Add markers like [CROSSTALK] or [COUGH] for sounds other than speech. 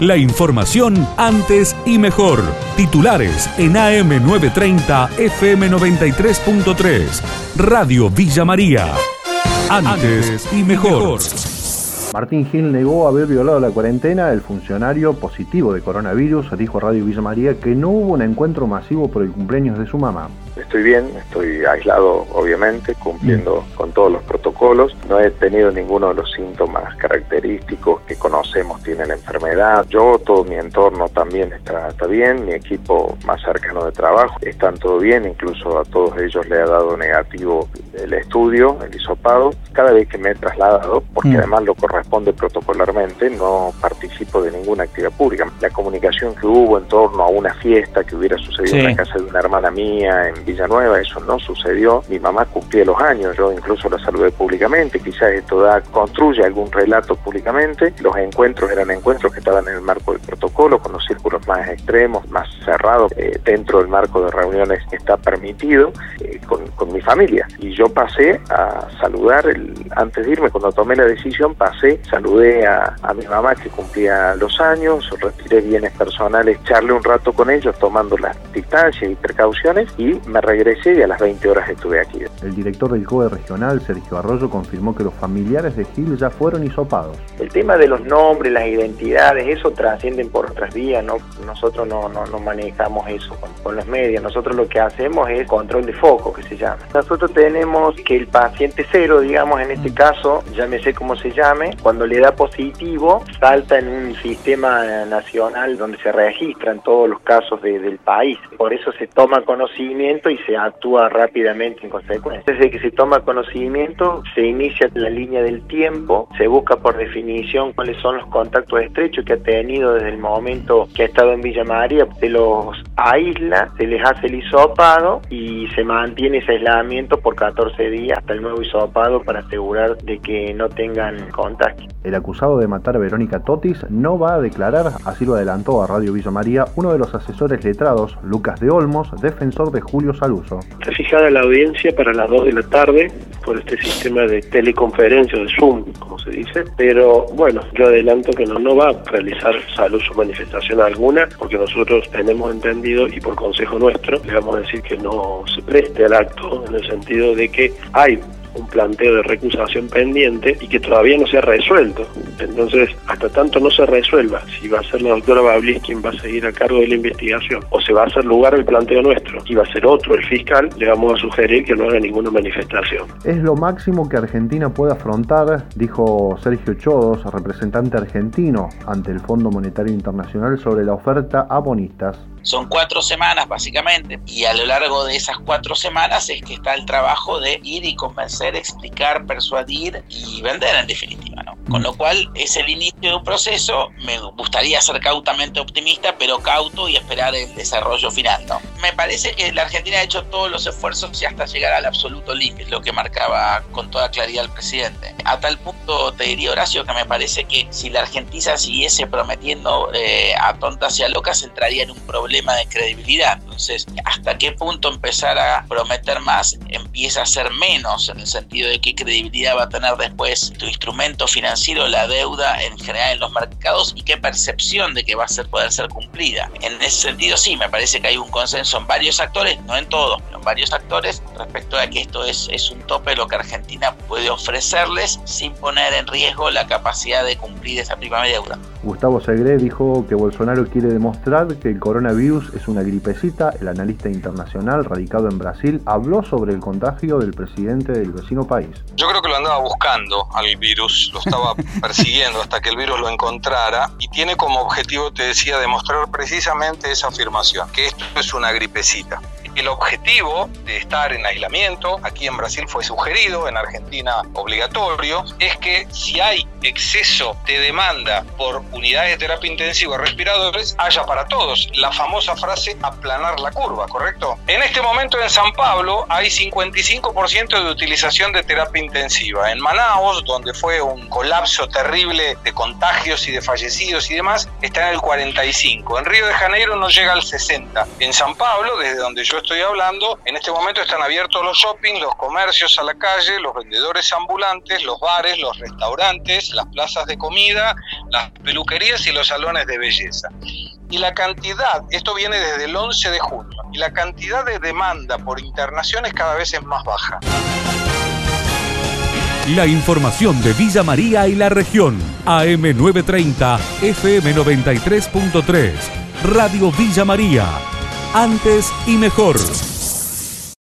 La información antes y mejor. Titulares en AM930 FM93.3. Radio Villa María. Antes y mejor. Martín Gil negó haber violado la cuarentena. El funcionario positivo de coronavirus dijo a Radio Villa María que no hubo un encuentro masivo por el cumpleaños de su mamá. Estoy bien, estoy aislado obviamente, cumpliendo con todos los protocolos. No he tenido ninguno de los síntomas característicos que conocemos tiene la enfermedad. Yo, todo mi entorno también está, está bien, mi equipo más cercano de trabajo están todo bien, incluso a todos ellos le ha dado negativo el estudio, el hisopado. Cada vez que me he trasladado, porque además lo corresponde protocolarmente, no participo de ninguna actividad pública. La comunicación que hubo en torno a una fiesta que hubiera sucedido en la casa de una hermana mía, en Villanueva, eso no sucedió. Mi mamá cumplía los años, yo incluso la saludé públicamente, quizás esto da, construye algún relato públicamente. Los encuentros eran encuentros que estaban en el marco del protocolo, con los círculos más extremos, más cerrados, eh, dentro del marco de reuniones que está permitido, eh, con, con, mi familia. Y yo pasé a saludar, antes de irme, cuando tomé la decisión, pasé, saludé a, a mi mamá que cumplía los años, retiré bienes personales, charlé un rato con ellos tomando las distancias y precauciones y me regresé y a las 20 horas estuve aquí. El director del COE regional, Sergio Arroyo, confirmó que los familiares de Gil ya fueron hisopados. El tema de los nombres, las identidades, eso trascienden por otras vías, no, nosotros no, no, no manejamos eso con, con, los medios, nosotros lo que hacemos es control de foco, que se llama. Nosotros tenemos que el paciente cero, digamos en este caso, llámese como se llame, cuando le da positivo, salta en un sistema nacional donde se registran todos los casos de, del país. Por eso se toma conocimiento y se actúa rápidamente en consecuencia. Desde que se toma conocimiento, se inicia la línea del tiempo, se busca por definición cuáles son los contactos estrechos que ha tenido desde el momento que ha estado en Villa María, se los aísla, se les hace el hisopado y se mantiene ese aislamiento por 14 días hasta el nuevo hisopado para asegurar de que no tengan contacto. El acusado de matar a Verónica Totis no va a declarar, así lo adelantó a Radio Villa María uno de los asesores letrados, Lucas de Olmos, defensor de Julio Saluso. Está fijada la audiencia para las 2 de la tarde por este sistema de teleconferencia, de Zoom, como se dice, pero bueno, yo adelanto que no, no va a realizar Saluso manifestación alguna, porque nosotros tenemos entendido y por consejo nuestro le decir que no se preste al acto en el sentido de que hay un planteo de recusación pendiente y que todavía no se ha resuelto. Entonces, hasta tanto no se resuelva si va a ser la doctora Bablis quien va a seguir a cargo de la investigación o se va a hacer lugar el planteo nuestro y va a ser otro el fiscal, le vamos a sugerir que no haga ninguna manifestación. Es lo máximo que Argentina puede afrontar, dijo Sergio Chodos, representante argentino ante el Fondo Monetario Internacional sobre la oferta a bonistas. Son cuatro semanas básicamente y a lo largo de esas cuatro semanas es que está el trabajo de ir y convencer, explicar, persuadir y vender en definitiva. ¿no? Con lo cual es el inicio de un proceso, me gustaría ser cautamente optimista, pero cauto y esperar el desarrollo final. ¿no? Me parece que la Argentina ha hecho todos los esfuerzos y hasta llegar al absoluto límite, lo que marcaba con toda claridad el presidente. A tal punto te diría Horacio que me parece que si la Argentina siguiese prometiendo eh, a tontas y a locas entraría en un problema de credibilidad. Entonces, ¿hasta qué punto empezar a prometer más empieza a ser menos en el sentido de qué credibilidad va a tener después tu instrumento financiero, la deuda en general en los mercados y qué percepción de que va a ser, poder ser cumplida? En ese sentido, sí, me parece que hay un consenso en varios actores, no en todos, varios actores respecto a que esto es, es un tope de lo que Argentina puede ofrecerles sin poner en riesgo la capacidad de cumplir esa primera deuda. Gustavo Segre dijo que Bolsonaro quiere demostrar que el coronavirus es una gripecita. El analista internacional radicado en Brasil habló sobre el contagio del presidente del vecino país. Yo creo que lo andaba buscando al virus, lo estaba [LAUGHS] persiguiendo hasta que el virus lo encontrara y tiene como objetivo, te decía, demostrar precisamente esa afirmación, que esto es una gripecita. El objetivo de estar en aislamiento, aquí en Brasil fue sugerido, en Argentina obligatorio, es que si hay exceso de demanda por unidades de terapia intensiva respiradores, haya para todos. La famosa frase aplanar la curva, ¿correcto? En este momento en San Pablo hay 55% de utilización de terapia intensiva. En Manaus, donde fue un colapso terrible de contagios y de fallecidos y demás, está en el 45. En Río de Janeiro no llega al 60. En San Pablo, desde donde yo estoy hablando, en este momento están abiertos los shopping, los comercios a la calle, los vendedores ambulantes, los bares, los restaurantes, las plazas de comida, las peluquerías y los salones de belleza. Y la cantidad, esto viene desde el 11 de junio, y la cantidad de demanda por internaciones cada vez es más baja. La información de Villa María y la región. AM930, FM93.3. Radio Villa María. Antes y mejor.